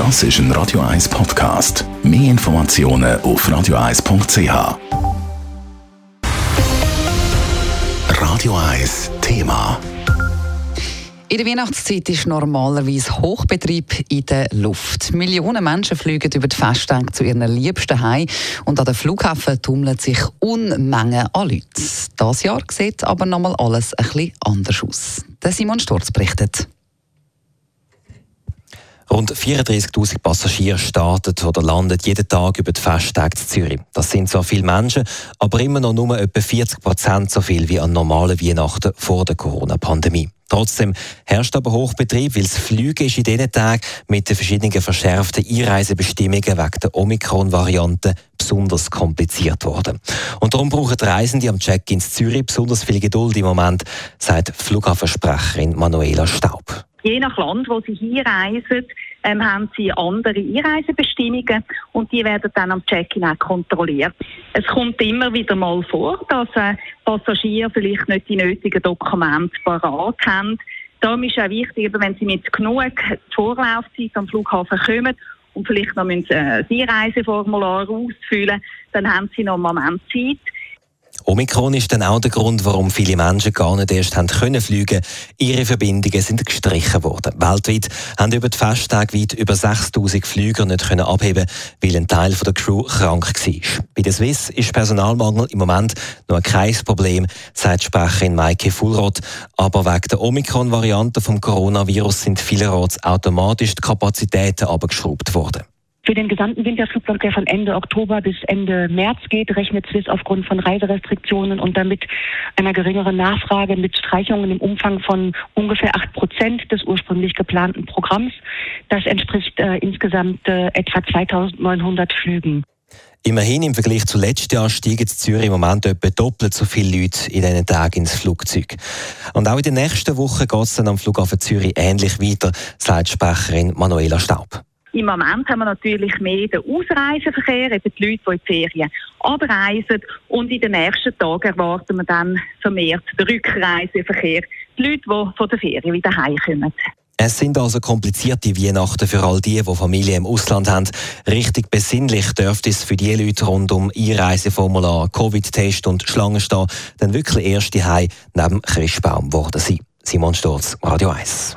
Das ist ein Radio 1 Podcast. Mehr Informationen auf radio1.ch. Radio 1 Thema. In der Weihnachtszeit ist normalerweise Hochbetrieb in der Luft. Millionen Menschen fliegen über die Festtage zu ihren Liebsten heim und an den Flughafen tummeln sich Unmengen an Leuten. Das Jahr sieht aber nochmal alles ein bisschen anders aus. Der Simon Sturz berichtet. Rund 34.000 Passagiere starten oder landen jeden Tag über die Festtage in Zürich. Das sind zwar viele Menschen, aber immer noch nur etwa 40 Prozent so viel wie an normalen Weihnachten vor der Corona-Pandemie. Trotzdem herrscht aber Hochbetrieb, weil das Fliegen ist in diesen Tagen mit den verschiedenen verschärften Einreisebestimmungen wegen der Omikron-Variante besonders kompliziert worden. Und darum brauchen Reisende am Check-in in Zürich besonders viel Geduld im Moment, sagt Flughafensprecherin Manuela Staub. Je nach Land, wo sie hinreisen, ähm, haben sie andere Einreisebestimmungen und die werden dann am Check-in auch kontrolliert. Es kommt immer wieder mal vor, dass äh, Passagiere vielleicht nicht die nötigen Dokumente parat haben. Darum ist auch wichtig, wenn sie mit genug Vorlaufzeit am Flughafen kommen und vielleicht noch müssen, äh, Einreiseformular ausfüllen, dann haben sie noch einen Moment Zeit Omikron ist dann auch der Grund, warum viele Menschen gar nicht erst haben können fliegen. Ihre Verbindungen sind gestrichen worden. Weltweit haben über die Festtage weit über 6000 Flüger nicht können abheben, weil ein Teil der Crew krank war. Bei der Swiss ist Personalmangel im Moment noch kein Problem, sagt Sprecherin Maike Fullroth. Aber wegen der Omikron-Variante vom Coronavirus sind vielerorts automatisch die Kapazitäten abgeschraubt worden. Für den gesamten Winterflugplan, der von Ende Oktober bis Ende März geht, rechnet Swiss aufgrund von Reiserestriktionen und damit einer geringeren Nachfrage mit Streichungen im Umfang von ungefähr acht Prozent des ursprünglich geplanten Programms. Das entspricht äh, insgesamt äh, etwa 2900 Flügen. Immerhin im Vergleich zu letztes Jahr steigen in Zürich im Moment etwa doppelt so viele Leute in diesen Tagen ins Flugzeug. Und auch in den nächsten Wochen geht es dann am Flughafen Zürich ähnlich weiter, sagt Sprecherin Manuela Staub. Im Moment haben wir natürlich mehr den Ausreiseverkehr, eben die Leute, die in die Ferien abreisen. Und in den nächsten Tagen erwarten wir dann vermehrt den Rückreiseverkehr, die Leute, die von der Ferien wieder heimkommen. Es sind also komplizierte Weihnachten für all die, die Familie im Ausland haben. Richtig besinnlich dürfte es für die Leute rund um Einreiseformular, Covid-Test und Schlangenstehen dann wirklich erst die neben Christbaum geworden sein. Simon Sturz, Radio 1.